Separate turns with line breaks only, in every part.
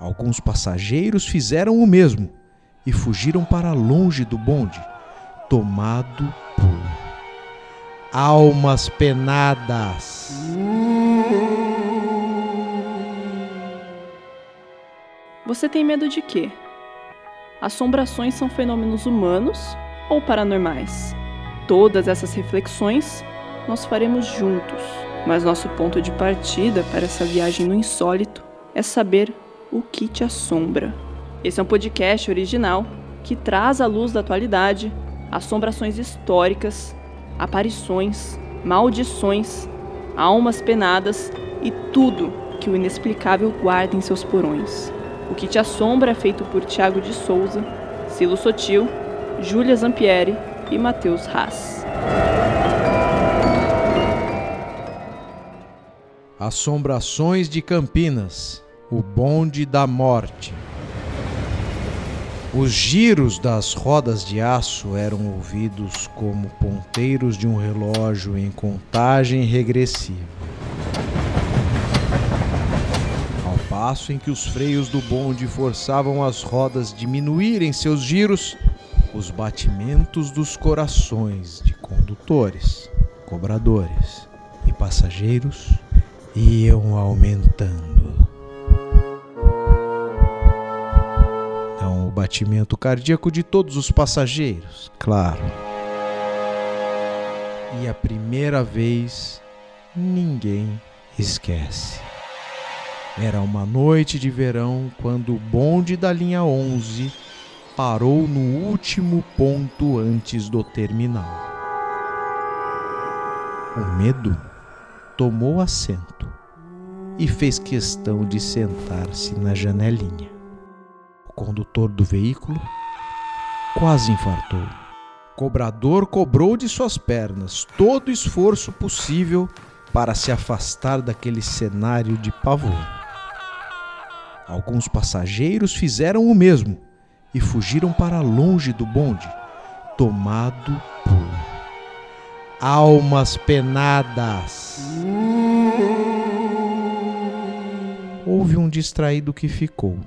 Alguns passageiros fizeram o mesmo e fugiram para longe do bonde, tomado por almas penadas.
Você tem medo de quê? Assombrações são fenômenos humanos ou paranormais? Todas essas reflexões nós faremos juntos, mas nosso ponto de partida para essa viagem no insólito é saber o que te assombra. Esse é um podcast original que traz à luz da atualidade assombrações históricas, aparições, maldições, almas penadas e tudo que o inexplicável guarda em seus porões. O que te assombra é feito por Tiago de Souza, Silo Sotil, Júlia Zampieri e Matheus Haas.
Assombrações de Campinas o bonde da morte. Os giros das rodas de aço eram ouvidos como ponteiros de um relógio em contagem regressiva. Ao passo em que os freios do bonde forçavam as rodas diminuírem seus giros, os batimentos dos corações de condutores, cobradores e passageiros iam aumentando. Batimento cardíaco de todos os passageiros, claro. E a primeira vez ninguém esquece. Era uma noite de verão quando o bonde da linha 11 parou no último ponto antes do terminal. O medo tomou assento e fez questão de sentar-se na janelinha condutor do veículo quase infartou. O cobrador cobrou de suas pernas todo o esforço possível para se afastar daquele cenário de pavor. Alguns passageiros fizeram o mesmo e fugiram para longe do bonde, tomado por almas penadas. Houve um distraído que ficou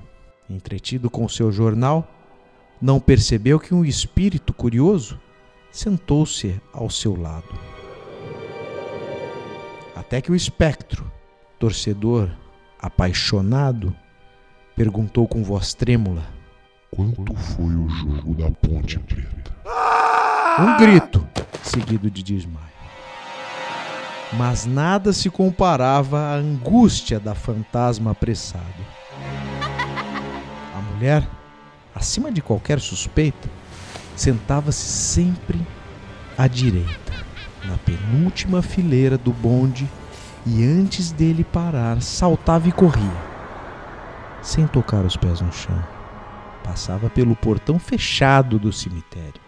entretido com seu jornal, não percebeu que um espírito curioso sentou-se ao seu lado. Até que o espectro, torcedor, apaixonado, perguntou com voz trêmula:
Quanto foi o jogo da Ponte Preta?
Um grito, seguido de desmaio. Mas nada se comparava à angústia da fantasma apressado mulher, acima de qualquer suspeita, sentava-se sempre à direita, na penúltima fileira do bonde, e antes dele parar, saltava e corria, sem tocar os pés no chão. Passava pelo portão fechado do cemitério.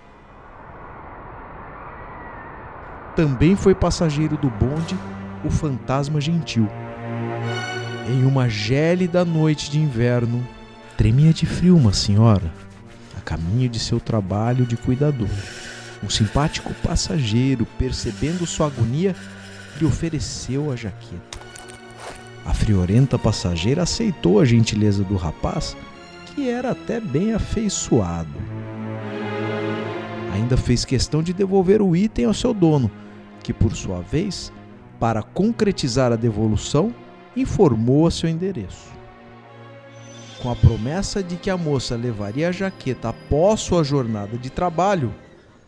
Também foi passageiro do bonde o fantasma gentil. Em uma gélida noite de inverno, Tremia de frio uma senhora, a caminho de seu trabalho de cuidador. Um simpático passageiro, percebendo sua agonia, lhe ofereceu a jaqueta. A friorenta passageira aceitou a gentileza do rapaz, que era até bem afeiçoado. Ainda fez questão de devolver o item ao seu dono, que, por sua vez, para concretizar a devolução, informou a seu endereço com a promessa de que a moça levaria a jaqueta após sua jornada de trabalho,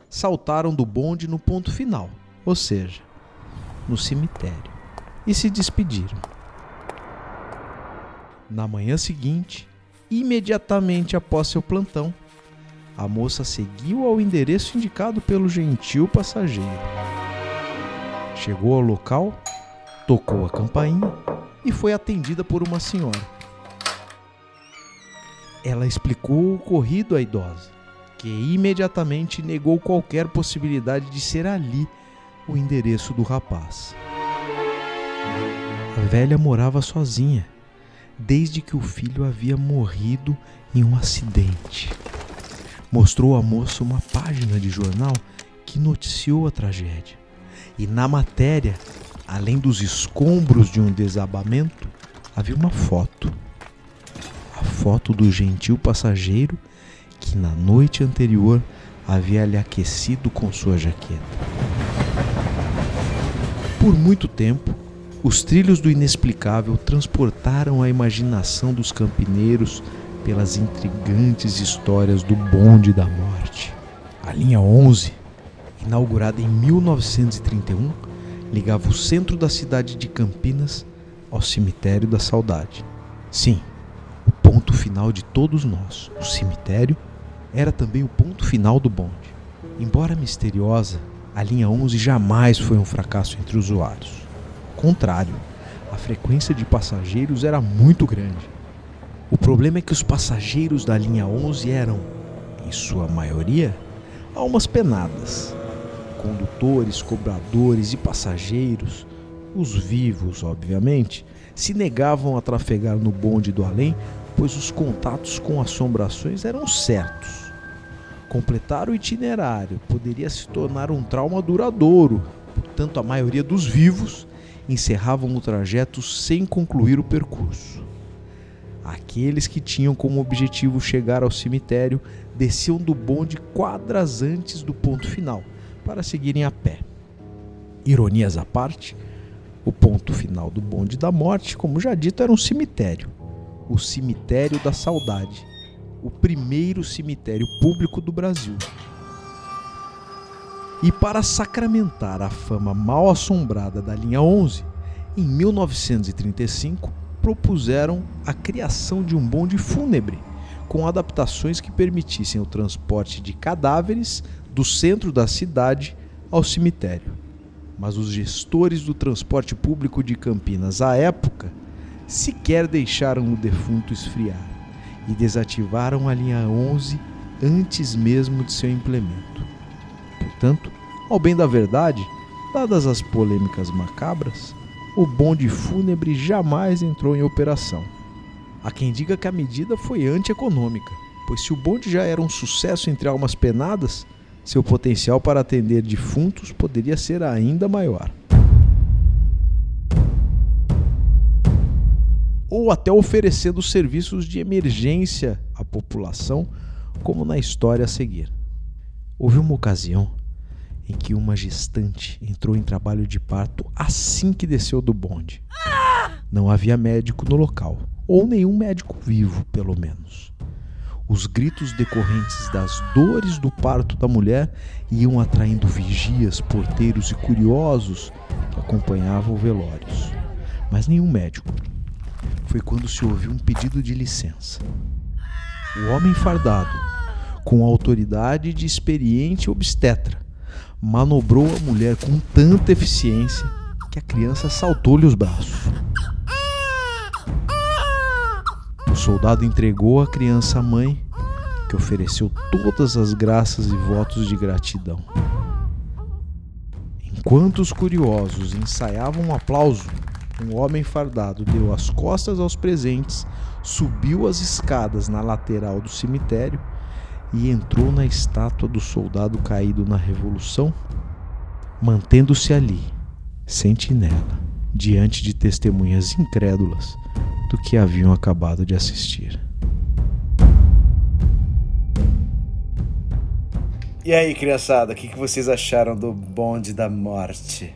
saltaram do bonde no ponto final, ou seja, no cemitério, e se despediram. Na manhã seguinte, imediatamente após seu plantão, a moça seguiu ao endereço indicado pelo gentil passageiro. Chegou ao local, tocou a campainha e foi atendida por uma senhora ela explicou o ocorrido à idosa, que imediatamente negou qualquer possibilidade de ser ali o endereço do rapaz. A velha morava sozinha, desde que o filho havia morrido em um acidente. Mostrou à moça uma página de jornal que noticiou a tragédia. E na matéria, além dos escombros de um desabamento, havia uma foto foto do gentil passageiro que na noite anterior havia lhe aquecido com sua jaqueta. Por muito tempo, os trilhos do inexplicável transportaram a imaginação dos campineiros pelas intrigantes histórias do bonde da morte. A linha 11, inaugurada em 1931, ligava o centro da cidade de Campinas ao cemitério da saudade. Sim, final de todos nós, o cemitério, era também o ponto final do bonde. Embora misteriosa, a linha 11 jamais foi um fracasso entre usuários. Contrário, a frequência de passageiros era muito grande. O problema é que os passageiros da linha 11 eram, em sua maioria, almas penadas. Condutores, cobradores e passageiros, os vivos, obviamente, se negavam a trafegar no bonde do além, pois os contatos com assombrações eram certos. Completar o itinerário poderia se tornar um trauma duradouro, portanto, a maioria dos vivos encerravam o trajeto sem concluir o percurso. Aqueles que tinham como objetivo chegar ao cemitério desciam do bonde quadras antes do ponto final para seguirem a pé. Ironias à parte, o ponto final do bonde da morte, como já dito, era um cemitério o Cemitério da Saudade, o primeiro cemitério público do Brasil. E para sacramentar a fama mal assombrada da linha 11, em 1935 propuseram a criação de um bonde fúnebre, com adaptações que permitissem o transporte de cadáveres do centro da cidade ao cemitério. Mas os gestores do transporte público de Campinas à época sequer deixaram o defunto esfriar e desativaram a linha 11 antes mesmo de seu implemento. Portanto, ao bem da verdade, dadas as polêmicas macabras, o bonde fúnebre jamais entrou em operação. Há quem diga que a medida foi antieconômica, pois se o bonde já era um sucesso entre almas penadas, seu potencial para atender defuntos poderia ser ainda maior. Ou até oferecendo serviços de emergência à população, como na história a seguir. Houve uma ocasião em que uma gestante entrou em trabalho de parto assim que desceu do bonde. Não havia médico no local, ou nenhum médico vivo, pelo menos. Os gritos decorrentes das dores do parto da mulher iam atraindo vigias, porteiros e curiosos que acompanhavam velórios. Mas nenhum médico. Foi quando se ouviu um pedido de licença. O homem fardado, com autoridade de experiente obstetra, manobrou a mulher com tanta eficiência que a criança saltou-lhe os braços. O soldado entregou a criança à mãe, que ofereceu todas as graças e votos de gratidão. Enquanto os curiosos ensaiavam um aplauso, um homem fardado deu as costas aos presentes, subiu as escadas na lateral do cemitério e entrou na estátua do soldado caído na Revolução, mantendo-se ali, sentinela, diante de testemunhas incrédulas do que haviam acabado de assistir.
E aí, criançada, o que, vocês acharam do bonde da morte?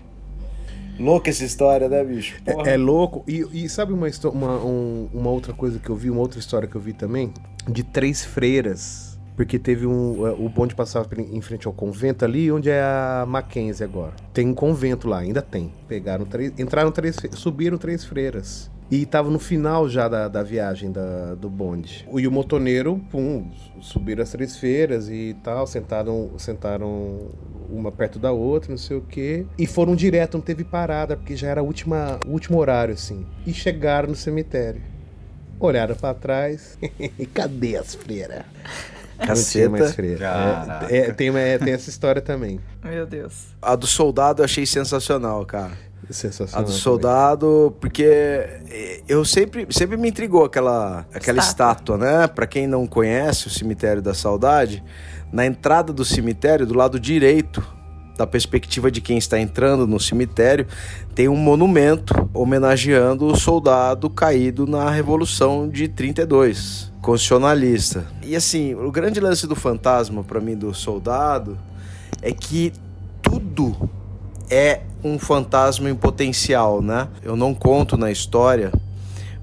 Louca essa história, né, bicho?
É, é, louco. E, e sabe uma, uma, um, uma outra coisa que eu vi, uma outra história que eu vi também? De três freiras. Porque teve um. É, o bonde passava em frente ao convento ali, onde é a Mackenzie agora. Tem um convento lá, ainda tem. Pegaram três. Entraram três. Subiram três freiras. E tava no final já da, da viagem da, do bonde. E o motoneiro, pum, subiram as três feiras e tal, sentaram, sentaram uma perto da outra, não sei o quê. E foram direto, não teve parada, porque já era o último horário, assim. E chegaram no cemitério. Olharam para trás. e cadê as freiras?
Caceta.
Não mais freira. É, é, tem, é, tem essa história também.
Meu Deus.
A do soldado eu achei sensacional, cara.
Sensacional.
A do soldado, porque eu sempre, sempre me intrigou aquela, aquela estátua. estátua, né? Para quem não conhece o cemitério da saudade, na entrada do cemitério, do lado direito,
da perspectiva de quem está entrando no cemitério, tem um monumento homenageando o soldado caído na Revolução de 32, constitucionalista. E assim, o grande lance do fantasma para mim do soldado é que tudo é um fantasma em potencial, né? Eu não conto na história,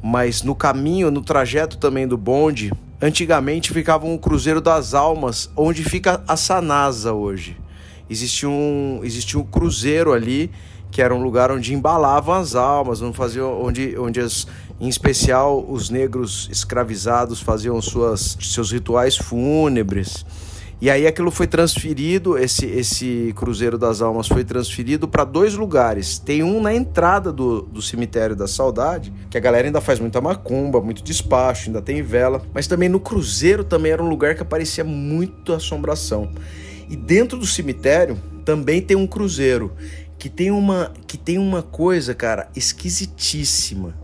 mas no caminho, no trajeto também do bonde, antigamente ficava um Cruzeiro das Almas, onde fica a Sanasa hoje. Existia um, existia um cruzeiro ali, que era um lugar onde embalavam as almas, onde, faziam, onde, onde as, em especial os negros escravizados faziam suas, seus rituais fúnebres. E aí aquilo foi transferido, esse, esse Cruzeiro das Almas foi transferido para dois lugares. Tem um na entrada do, do Cemitério da Saudade, que a galera ainda faz muita macumba, muito despacho, ainda tem vela. Mas também no Cruzeiro também era um lugar que aparecia muito assombração. E dentro do cemitério também tem um cruzeiro que tem uma que tem uma coisa, cara, esquisitíssima,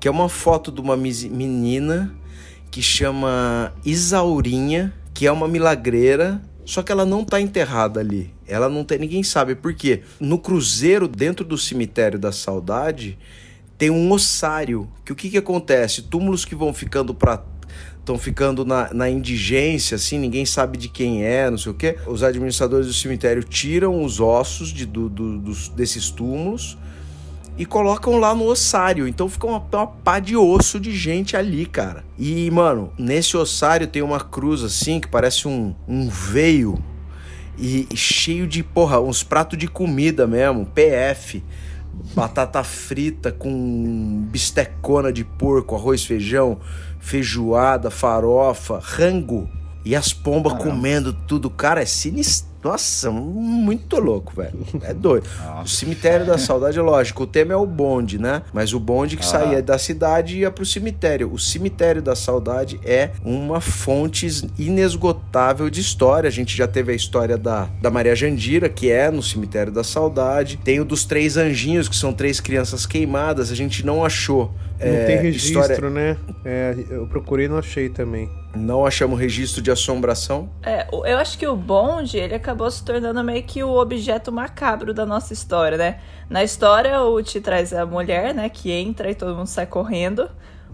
que é uma foto de uma menina que chama Isaurinha que é uma milagreira, só que ela não está enterrada ali. Ela não tem, ninguém sabe por quê. No cruzeiro dentro do cemitério da Saudade tem um ossário. Que o que que acontece? Túmulos que vão ficando para estão ficando na, na indigência, assim, ninguém sabe de quem é, não sei o quê. Os administradores do cemitério tiram os ossos de, do, do, dos, desses túmulos e colocam lá no ossário. Então fica uma, uma pá de osso de gente ali, cara. E, mano, nesse ossário tem uma cruz assim que parece um, um veio e, e cheio de, porra, uns pratos de comida mesmo, PF. Batata frita com bistecona de porco, arroz, feijão, feijoada, farofa, rango. E as pombas comendo tudo. Cara, é sinistro nossa, muito louco, velho. É doido. Nossa. O cemitério da saudade, é lógico, o tema é o bonde, né? Mas o bonde que ah. saía da cidade e ia pro cemitério. O cemitério da saudade é uma fonte inesgotável de história. A gente já teve a história da, da Maria Jandira, que é no cemitério da saudade. Tem o dos três anjinhos, que são três crianças queimadas. A gente não achou.
Não é, tem registro, história... né? É, eu procurei e não achei também.
Não achamos registro de assombração?
É, eu acho que o bonde, ele acabou se tornando meio que o objeto macabro da nossa história, né? Na história, o te traz a mulher, né, que entra e todo mundo sai correndo.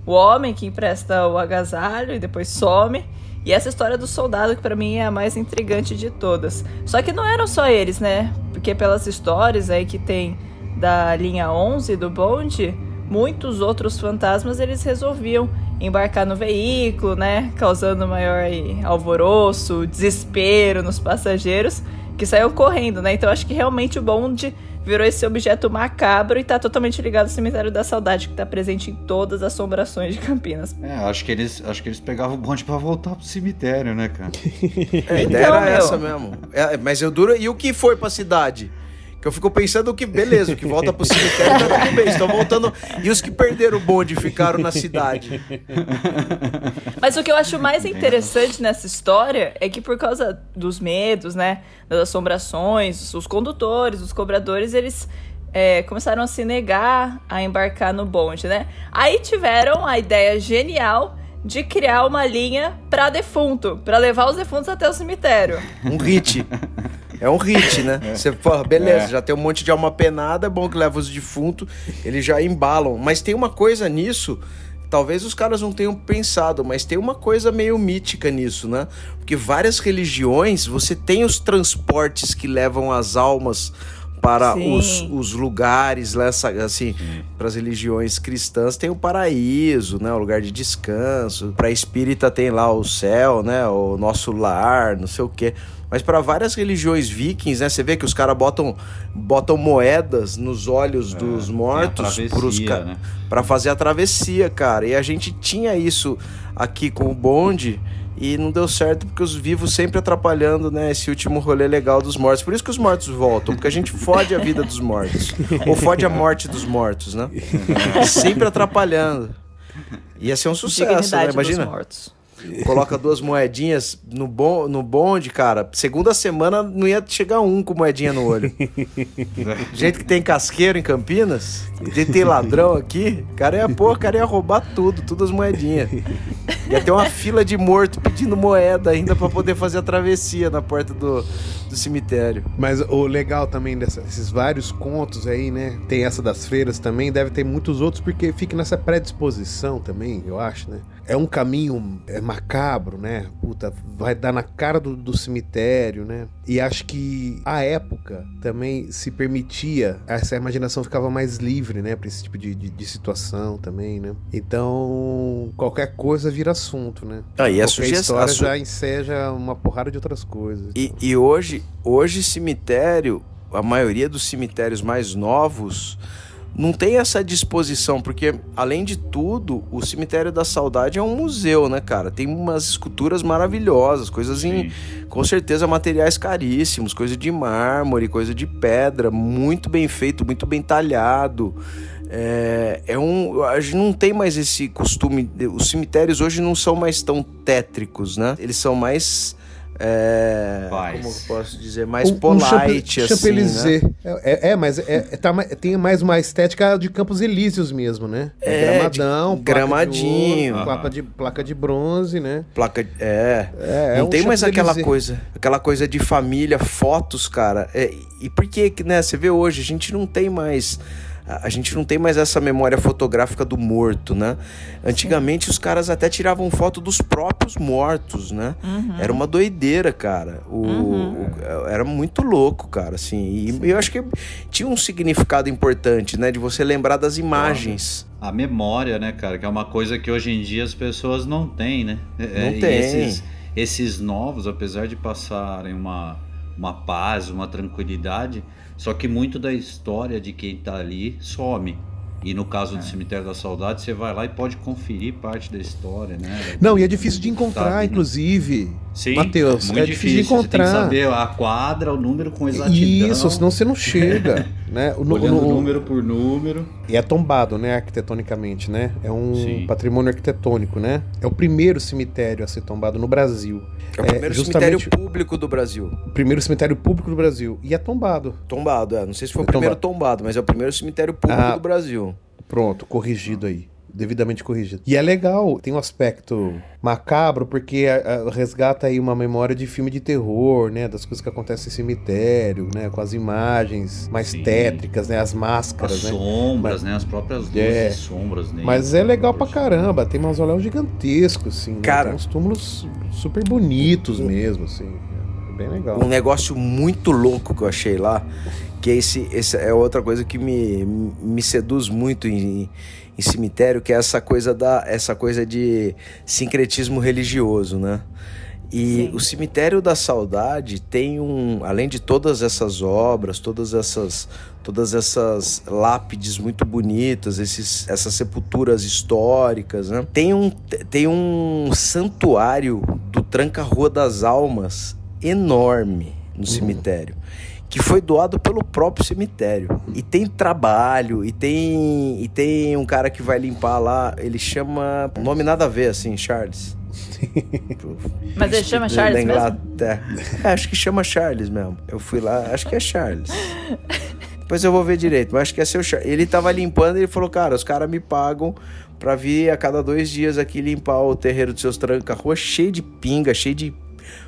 O homem que empresta o agasalho e depois some. E essa história do soldado, que para mim é a mais intrigante de todas. Só que não eram só eles, né? Porque pelas histórias aí que tem da linha 11 do bonde, muitos outros fantasmas eles resolviam embarcar no veículo, né, causando maior alvoroço, desespero nos passageiros que saiu correndo, né? Então acho que realmente o bonde virou esse objeto macabro e tá totalmente ligado ao cemitério da saudade que tá presente em todas as assombrações de Campinas.
É, acho que eles, acho que eles pegavam o bonde para voltar pro cemitério, né, cara?
é, a ideia então, era meu... essa mesmo. É, mas eu duro e o que foi para cidade? Que eu fico pensando que, beleza, que volta pro cemitério tá tudo bem, estão voltando. E os que perderam o bonde ficaram na cidade.
Mas o que eu acho mais interessante nessa história é que por causa dos medos, né? Das assombrações, os condutores, os cobradores, eles é, começaram a se negar a embarcar no bonde, né? Aí tiveram a ideia genial de criar uma linha para defunto, para levar os defuntos até o cemitério.
Um hit. É um hit, né? É. Você fala, beleza, é. já tem um monte de alma penada, é bom que leva os defuntos, eles já embalam. Mas tem uma coisa nisso, talvez os caras não tenham pensado, mas tem uma coisa meio mítica nisso, né? Porque várias religiões, você tem os transportes que levam as almas para os, os lugares, né, assim, para as religiões cristãs tem o paraíso, né, o lugar de descanso. Para espírita tem lá o céu, né, o nosso lar, não sei o quê. Mas para várias religiões vikings, né, você vê que os caras botam, botam moedas nos olhos é, dos mortos para né? fazer a travessia, cara. E a gente tinha isso aqui com o bonde e não deu certo porque os vivos sempre atrapalhando, né, esse último rolê legal dos mortos. Por isso que os mortos voltam, porque a gente fode a vida dos mortos. ou fode a morte dos mortos, né? sempre atrapalhando. Ia ser um sucesso, né? Imagina. Dos mortos coloca duas moedinhas no, bon, no bonde, cara. Segunda semana não ia chegar um com moedinha no olho. Do jeito que tem casqueiro em Campinas, de tem ladrão aqui, cara ia, pô, cara ia roubar tudo, todas as moedinhas. Ia ter uma fila de morto pedindo moeda ainda pra poder fazer a travessia na porta do, do cemitério.
Mas o legal também desses vários contos aí, né? Tem essa das freiras também, deve ter muitos outros, porque fica nessa predisposição também, eu acho, né? É um caminho é, macabro, né? Puta, vai dar na cara do, do cemitério, né? E acho que a época também se permitia, essa imaginação ficava mais livre, né? Pra esse tipo de, de, de situação também, né? Então, qualquer coisa vira assunto, né?
Ah, e a
qualquer
sugestão-
história
a su-
já enseja uma porrada de outras coisas.
E, e hoje, hoje cemitério, a maioria dos cemitérios mais novos não tem essa disposição, porque além de tudo, o cemitério da saudade é um museu, né, cara? Tem umas esculturas maravilhosas, coisas em, com certeza materiais caríssimos, coisa de mármore, coisa de pedra, muito bem feito, muito bem talhado. É, é um, a gente não tem mais esse costume. Os cemitérios hoje não são mais tão tétricos, né? Eles são mais é,
Paz.
como eu posso dizer, mais
Um- um
polite,
Champ-
assim, né?
É, é, é, mas é, é, tá, tem mais uma estética de Campos Elíseos mesmo, né?
É,
gramadão,
de-
placa
gramadinho.
de ouro, placa, de, placa de bronze, né?
Placa, é,
É, é
não
um
tem mais aquela coisa, aquela coisa de família, fotos, cara. É, e por que, que, né? Você vê hoje, a gente não tem mais. A gente não tem mais essa memória fotográfica do morto, né? Antigamente os caras até tiravam foto dos próprios mortos, né? Era uma doideira, cara. O, o- era muito louco, cara, assim. E eu acho que tinha um significado importante, né? De você lembrar das imagens.
A memória, né, cara? Que é uma coisa que hoje em dia as pessoas não têm, né? É,
Não
e
tem.
Esses, esses novos, apesar de passarem uma, uma paz, uma tranquilidade, só que muito da história de quem tá ali some. E no caso
É.
do Cemitério da Saudade, você vai lá e pode conferir parte da história, né?
Não, e é difícil de encontrar,
Sabe, né?
inclusive.
Sim,
Matheus,
muito
é difícil de
Você tem
encontrar.
que saber a quadra, o número com exatidão.
Isso, senão você não chega, né? O,
Olhando
no-
número por número.
E é tombado, né, arquitetonicamente, né? É um
Sim.
patrimônio arquitetônico, né? É o primeiro cemitério a ser tombado no Brasil.
É o primeiro
justamente
cemitério público do Brasil.
o primeiro cemitério público do Brasil. E é tombado.
Tombado, é. Não sei se foi o
É
primeiro tombado, mas é o primeiro cemitério público
Ah.
do Brasil.
Pronto, corrigido aí. Devidamente corrigido. E é legal, tem um aspecto macabro, porque a- a- resgata aí uma memória de filme de terror, né? Das coisas que acontecem em cemitério, né? Com as imagens mais
Sim.
tétricas, né? As
As
máscaras, né?
sombras, né? As próprias luzes
É.
e sombras. né?
Mas é legal pra caramba, tem mausoléu gigantesco, assim. né?
Cara.
Tem uns túmulos super bonitos mesmo, assim. É bem legal.
Um negócio muito louco que eu achei lá, que é esse, esse é outra coisa que me, me seduz muito em, em cemitério, que é essa coisa da essa coisa de sincretismo religioso, né? E o cemitério da saudade tem um, além de todas essas obras, todas essas todas essas lápides muito bonitas, esses, essas sepulturas históricas, né? Tem um tem um santuário do Tranca-Rua das Almas enorme no cemitério, que foi doado pelo próprio cemitério. E tem trabalho, e tem e tem um cara que vai limpar lá, ele chama, nome nada a ver assim, Charles.
Mas ele chama Charles
da
mesmo?
É, acho que chama Charles mesmo. Eu fui lá, acho que é Charles. Depois eu vou ver direito, mas acho que é seu Charles. Ele tava limpando e ele falou, cara, os caras me pagam pra vir a cada dois dias aqui limpar o terreiro dos seus tranca-rua cheio de pinga, cheio de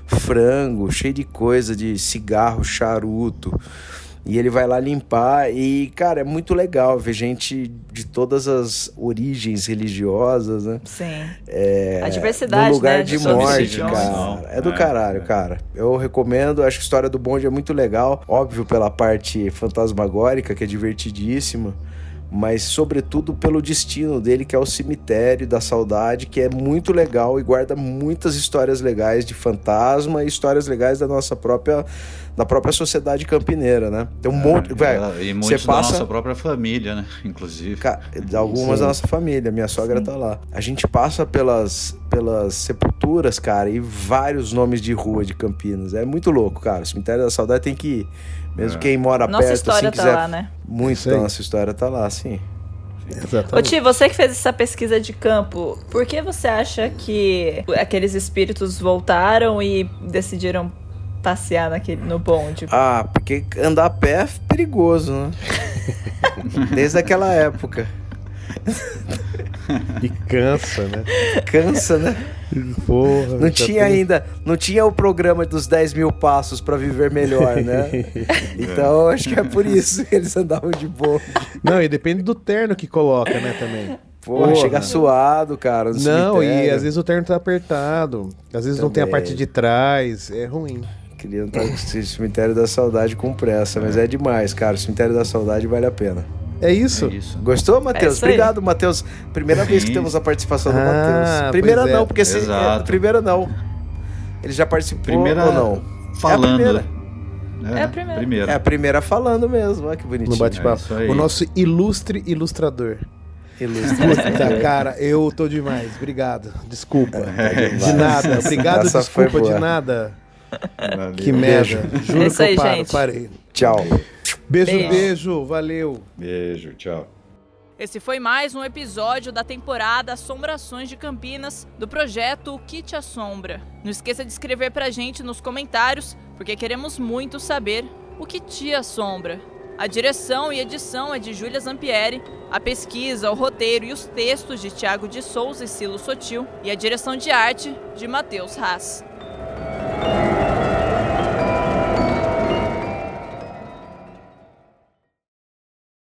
frango, cheio de coisa, de cigarro, charuto. E ele vai lá limpar e, cara, é muito legal ver gente de todas as origens religiosas, né?
Sim.
É,
A diversidade,
no lugar
né,
de
de
morte, cara. É do
É,
caralho,
é.
cara. Eu recomendo, acho que a história do bonde é muito legal. Óbvio pela parte fantasmagórica, que é divertidíssima. Mas, sobretudo, pelo destino dele, que é o cemitério da saudade, que é muito legal e guarda muitas histórias legais de fantasma e histórias legais da nossa própria, da própria sociedade campineira, né? Tem um monte. Velho,
É, e
você
muitos da
passa.
nossa própria família, né? Inclusive.
Ca- Algumas
Sim.
da nossa família, minha sogra tá lá. A gente passa pelas, pelas sepulturas, cara, e vários nomes de rua de Campinas. É muito louco, cara. O cemitério da saudade tem que ir. Mesmo
É.
quem mora
Nossa
perto,
história
assim,
tá
quiser.
lá, né?
Muito da nossa história tá lá, sim.
Ô
Exatamente.
Ti, você que fez essa pesquisa de campo, por que você acha que aqueles espíritos voltaram e decidiram passear naquele, no bonde?
Ah, porque andar a pé é perigoso, né? Desde aquela época.
E cansa, né?
Cansa, né?
Porra.
Não tinha
tem-
ainda, não tinha o programa dos 10 mil passos pra viver melhor, né? Então acho que é por isso que eles andavam de boa.
Não, e depende do terno que coloca, né, também.
Porra,
Porra.
chega suado, cara. no
Não, e
cemitério.
às vezes o terno tá apertado. Às vezes não tem a
Também.
parte de trás. É ruim.
Queria estar no cemitério da saudade com pressa, mas é demais, cara. O cemitério da saudade vale a pena.
É isso?
É isso.
Gostou, Matheus?
aí.
Obrigado, Matheus. Primeira vez que temos a participação do
Ah,
Matheus. Primeira
é.
não, porque se,
Exato.
é, primeira não. Ele já participou
Primeira
ou não?
Falando.
É a primeira.
É a primeira.
primeira.
É a primeira falando mesmo, olha que bonitinho.
No
É
bate-papo.
aí.
o nosso ilustre ilustrador.
Ilustre.
Puta, cara, eu tô demais. Obrigado. Desculpa.
É,
De nada. Obrigado,
Essa
desculpa de nada.
Valeu.
Que merda. Juro
É isso
que eu
aí,
paro,
gente.
parei.
Tchau.
Beijo,
Beijo.
beijo. Valeu.
Beijo, tchau.
Esse foi mais um episódio da temporada Assombrações de Campinas do projeto O Que Te Assombra. Não esqueça de escrever pra gente nos comentários, porque queremos muito saber o que te assombra. A direção e edição é de Júlia Zampieri, a pesquisa, o roteiro e os textos de Tiago de Souza e Silo Sotil, e a direção de arte de Matheus Haas.